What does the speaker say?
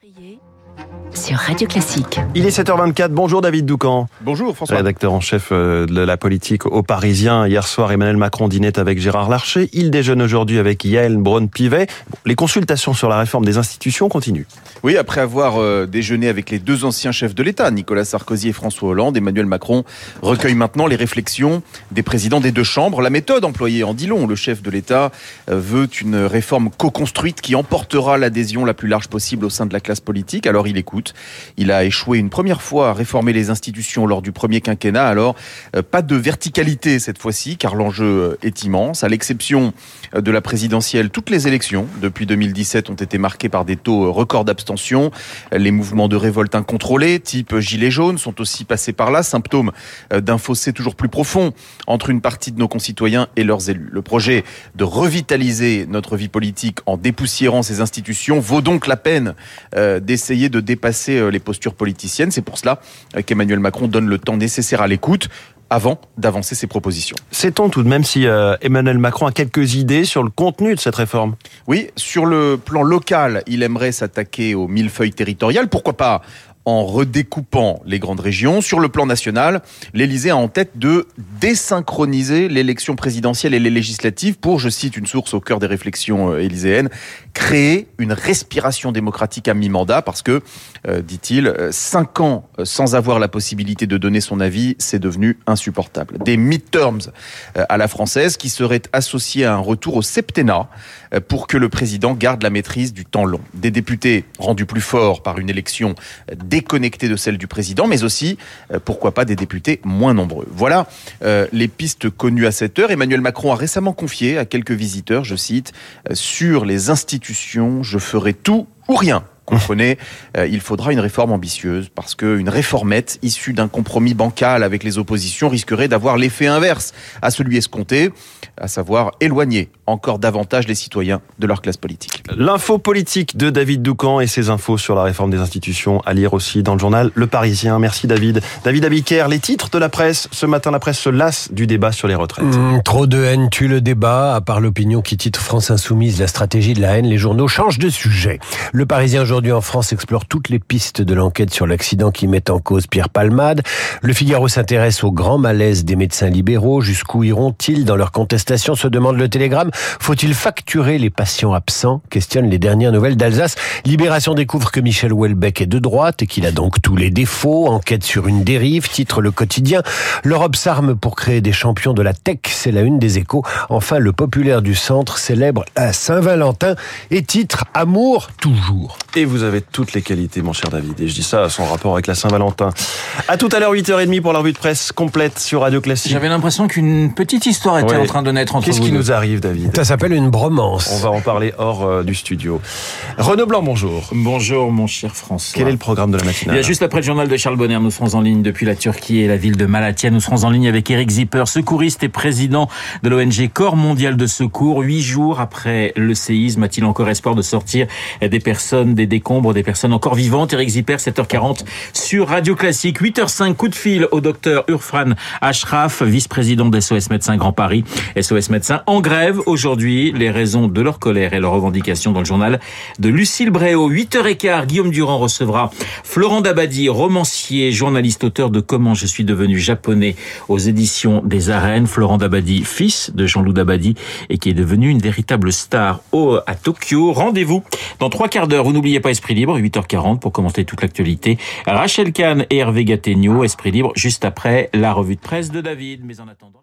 Priez sur Radio Classique. Il est 7h24. Bonjour David Doucan. Bonjour François. Rédacteur en chef euh, de la politique au Parisien. Hier soir, Emmanuel Macron dînait avec Gérard Larcher. Il déjeune aujourd'hui avec Yael Braun-Pivet. Les consultations sur la réforme des institutions continuent. Oui, après avoir euh, déjeuné avec les deux anciens chefs de l'État, Nicolas Sarkozy et François Hollande, Emmanuel Macron recueille maintenant les réflexions des présidents des deux chambres. La méthode employée en dit long. Le chef de l'État euh, veut une réforme co-construite qui emportera l'adhésion la plus large possible au sein de la classe politique. Alors il écoute. Il a échoué une première fois à réformer les institutions lors du premier quinquennat. Alors euh, pas de verticalité cette fois-ci, car l'enjeu est immense. À l'exception de la présidentielle, toutes les élections depuis 2017 ont été marquées par des taux records d'abstention les mouvements de révolte incontrôlés, type Gilets jaunes, sont aussi passés par là, symptôme euh, d'un fossé toujours plus profond entre une partie de nos concitoyens et leurs élus. Le projet de revitaliser notre vie politique en dépoussiérant ces institutions vaut donc la peine euh, d'essayer de dépasser euh, les postures politiciennes. C'est pour cela qu'Emmanuel Macron donne le temps nécessaire à l'écoute avant d'avancer ses propositions. Sait-on tout de même si euh, Emmanuel Macron a quelques idées sur le contenu de cette réforme Oui, sur le plan local, il aimerait s'attaquer aux millefeuilles territoriales. Pourquoi pas en redécoupant les grandes régions. Sur le plan national, l'Élysée a en tête de désynchroniser l'élection présidentielle et les législatives pour, je cite une source au cœur des réflexions euh, élyséennes, créer une respiration démocratique à mi-mandat parce que, euh, dit-il, euh, cinq ans sans avoir la possibilité de donner son avis, c'est devenu insupportable. Des midterms à la française qui seraient associés à un retour au septennat pour que le président garde la maîtrise du temps long. Des députés rendus plus forts par une élection déconnectée de celle du président, mais aussi, euh, pourquoi pas, des députés moins nombreux. Voilà euh, les pistes connues à cette heure. Emmanuel Macron a récemment confié à quelques visiteurs, je cite, euh, sur les institutions, je ferai tout ou rien comprenez, il faudra une réforme ambitieuse parce qu'une réformette issue d'un compromis bancal avec les oppositions risquerait d'avoir l'effet inverse à celui escompté, à savoir éloigner encore davantage les citoyens de leur classe politique. L'info politique de David Doucan et ses infos sur la réforme des institutions à lire aussi dans le journal Le Parisien. Merci David. David Abiker, les titres de la presse. Ce matin, la presse se lasse du débat sur les retraites. Mmh, trop de haine tue le débat. À part l'opinion qui titre France Insoumise, la stratégie de la haine, les journaux changent de sujet. Le Parisien aujourd'hui en France explore toutes les pistes de l'enquête sur l'accident qui met en cause Pierre Palmade. Le Figaro s'intéresse au grand malaise des médecins libéraux. Jusqu'où iront-ils dans leur contestation se demande le Télégramme. Faut-il facturer les patients absents Questionne les dernières nouvelles d'Alsace. Libération découvre que Michel Houellebecq est de droite et qu'il a donc tous les défauts. Enquête sur une dérive, titre le quotidien. L'Europe s'arme pour créer des champions de la tech, c'est la une des échos. Enfin, le populaire du centre célèbre à Saint-Valentin et titre Amour toujours. Vous avez toutes les qualités, mon cher David. Et je dis ça à son rapport avec la Saint-Valentin. À tout à l'heure, 8h30 pour la revue de presse complète sur Radio Classique. J'avais l'impression qu'une petite histoire était en train de naître entre Qu'est-ce qui nous arrive, David Ça s'appelle une bromance. On va en parler hors euh, du studio. Renaud Blanc, bonjour. Bonjour, mon cher François. Quel est le programme de la matinale Il y a juste après le journal de Charles Bonner, nous serons en ligne depuis la Turquie et la ville de Malatya. Nous serons en ligne avec Eric Zipper, secouriste et président de l'ONG Corps Mondial de Secours. Huit jours après le séisme, a-t-il encore espoir de sortir des personnes, des décombres, des personnes encore vivantes Eric Zipper, 7h40 sur Radio Classique. 8h05, coup de fil au docteur Urfran Ashraf, vice-président d'SOS Médecins Grand Paris. SOS Médecins en grève aujourd'hui. Les raisons de leur colère et leurs revendications dans le journal de Lucille Bréau. 8h15, Guillaume Durand recevra Florent Dabadi, romancier, journaliste, auteur de Comment je suis devenu japonais aux éditions des Arènes. Florent Dabadi, fils de Jean-Loup Dabadi et qui est devenu une véritable star à Tokyo. Rendez-vous dans trois quarts d'heure. Vous pas Esprit Libre, 8h40 pour commenter toute l'actualité. Rachel Kahn et Hervé Gattegno, Esprit Libre, juste après la revue de presse de David. Mais en attendant...